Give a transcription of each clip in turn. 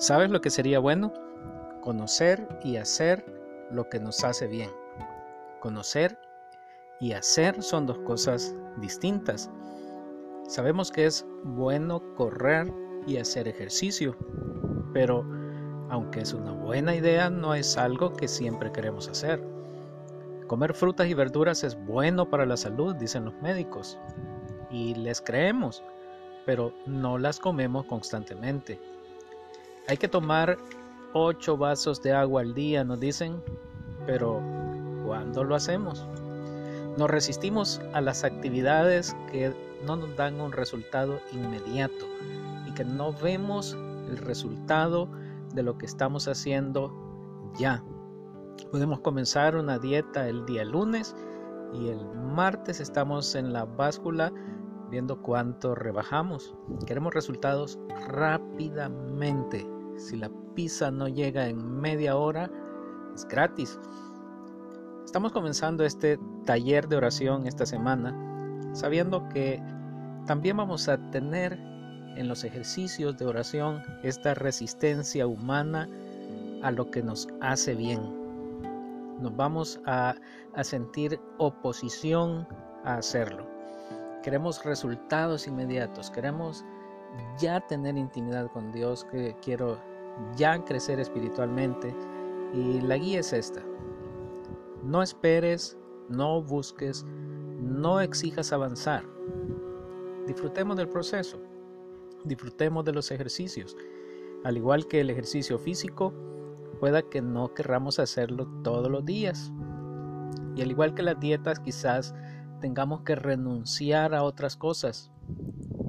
¿Sabes lo que sería bueno? Conocer y hacer lo que nos hace bien. Conocer y hacer son dos cosas distintas. Sabemos que es bueno correr y hacer ejercicio, pero aunque es una buena idea, no es algo que siempre queremos hacer. Comer frutas y verduras es bueno para la salud, dicen los médicos, y les creemos, pero no las comemos constantemente. Hay que tomar 8 vasos de agua al día, nos dicen, pero ¿cuándo lo hacemos? Nos resistimos a las actividades que no nos dan un resultado inmediato y que no vemos el resultado de lo que estamos haciendo ya. Podemos comenzar una dieta el día lunes y el martes estamos en la báscula viendo cuánto rebajamos. Queremos resultados rápidamente si la pizza no llega en media hora, es gratis. Estamos comenzando este taller de oración esta semana, sabiendo que también vamos a tener en los ejercicios de oración esta resistencia humana a lo que nos hace bien. Nos vamos a, a sentir oposición a hacerlo. Queremos resultados inmediatos, queremos ya tener intimidad con Dios, que quiero ya crecer espiritualmente. Y la guía es esta. No esperes, no busques, no exijas avanzar. Disfrutemos del proceso, disfrutemos de los ejercicios. Al igual que el ejercicio físico, pueda que no querramos hacerlo todos los días. Y al igual que las dietas, quizás tengamos que renunciar a otras cosas,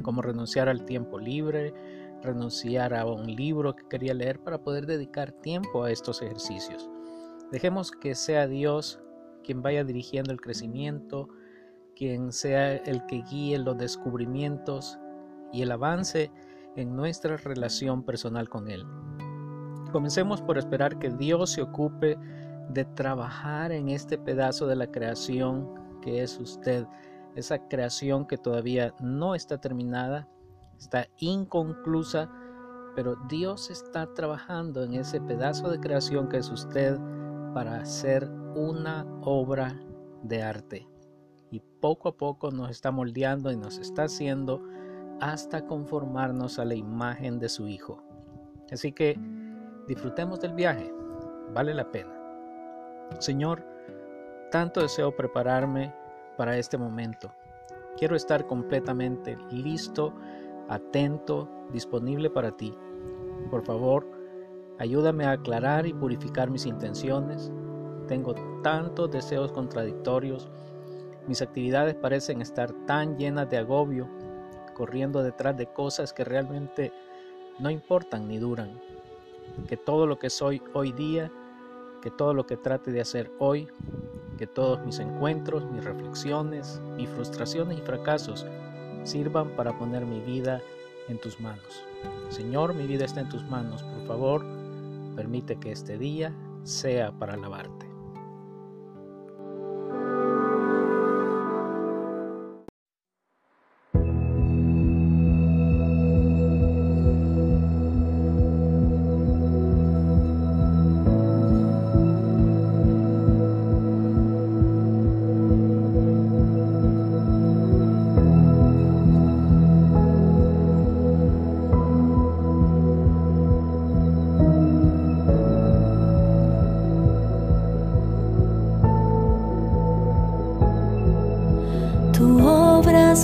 como renunciar al tiempo libre, renunciar a un libro que quería leer para poder dedicar tiempo a estos ejercicios. Dejemos que sea Dios quien vaya dirigiendo el crecimiento, quien sea el que guíe los descubrimientos y el avance en nuestra relación personal con Él. Comencemos por esperar que Dios se ocupe de trabajar en este pedazo de la creación que es usted, esa creación que todavía no está terminada, está inconclusa, pero Dios está trabajando en ese pedazo de creación que es usted para hacer una obra de arte. Y poco a poco nos está moldeando y nos está haciendo hasta conformarnos a la imagen de su Hijo. Así que disfrutemos del viaje, vale la pena. Señor, tanto deseo prepararme para este momento. Quiero estar completamente listo atento, disponible para ti. Por favor, ayúdame a aclarar y purificar mis intenciones. Tengo tantos deseos contradictorios. Mis actividades parecen estar tan llenas de agobio, corriendo detrás de cosas que realmente no importan ni duran. Que todo lo que soy hoy día, que todo lo que trate de hacer hoy, que todos mis encuentros, mis reflexiones, mis frustraciones y fracasos sirvan para poner mi vida en tus manos. Señor, mi vida está en tus manos. Por favor, permite que este día sea para alabarte.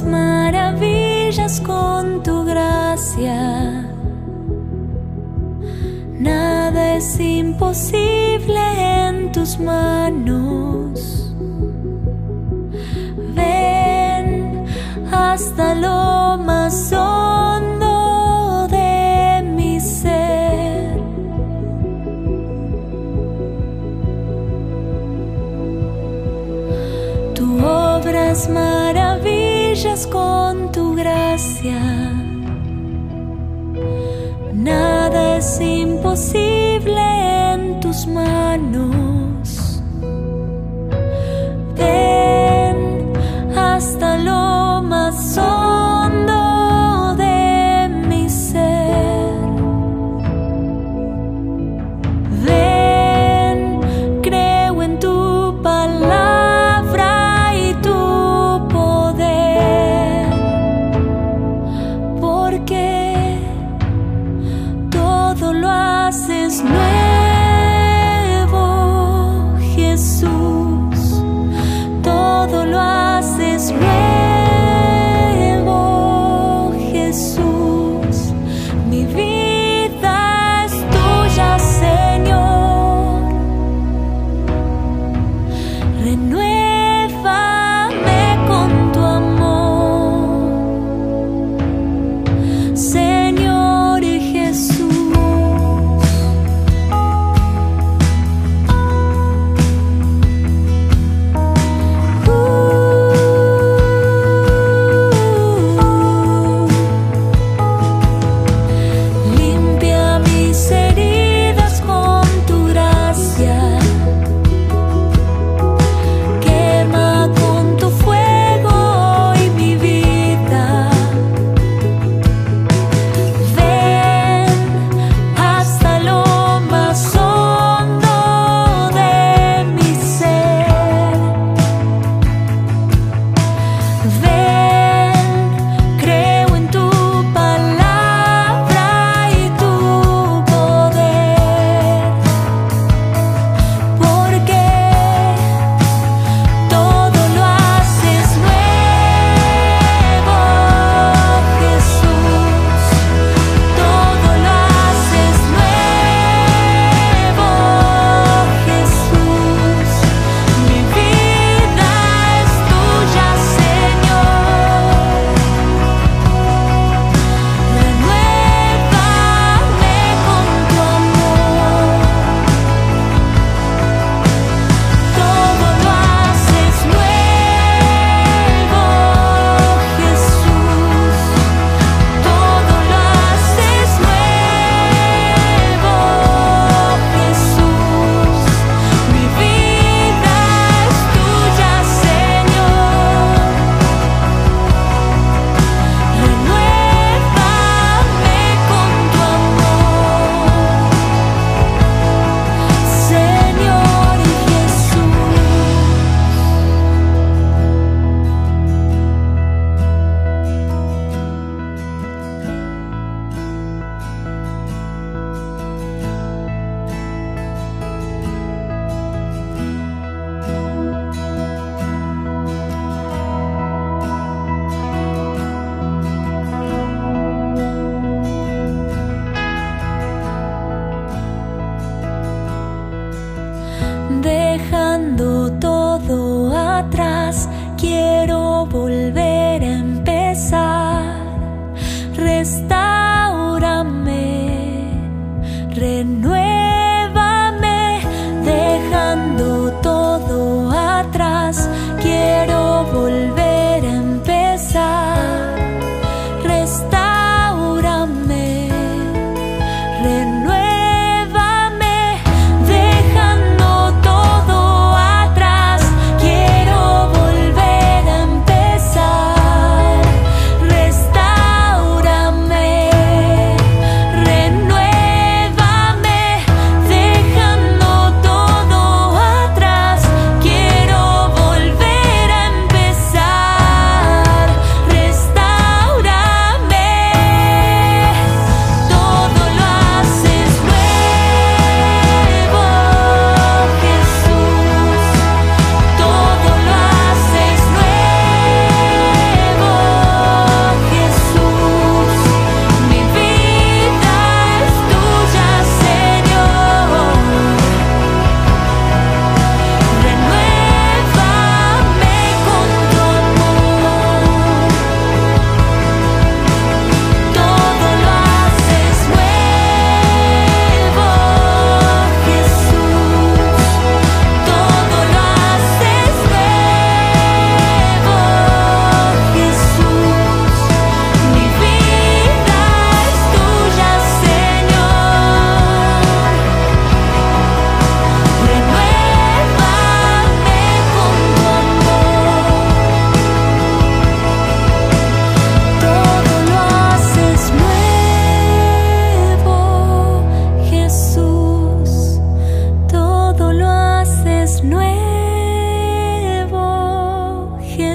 Maravillas con tu gracia. Nada es imposible en tus manos. Ven hasta lo más hondo gracia.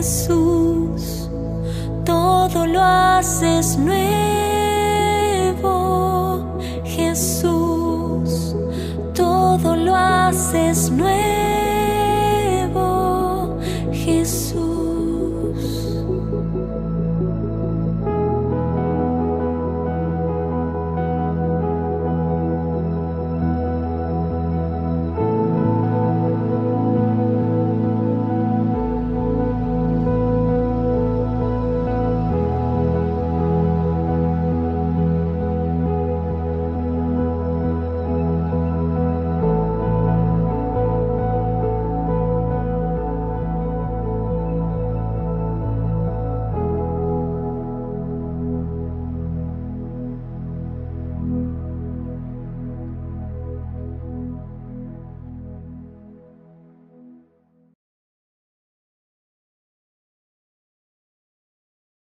Jesús, todo lo haces nuevo. Jesús, todo lo haces nuevo.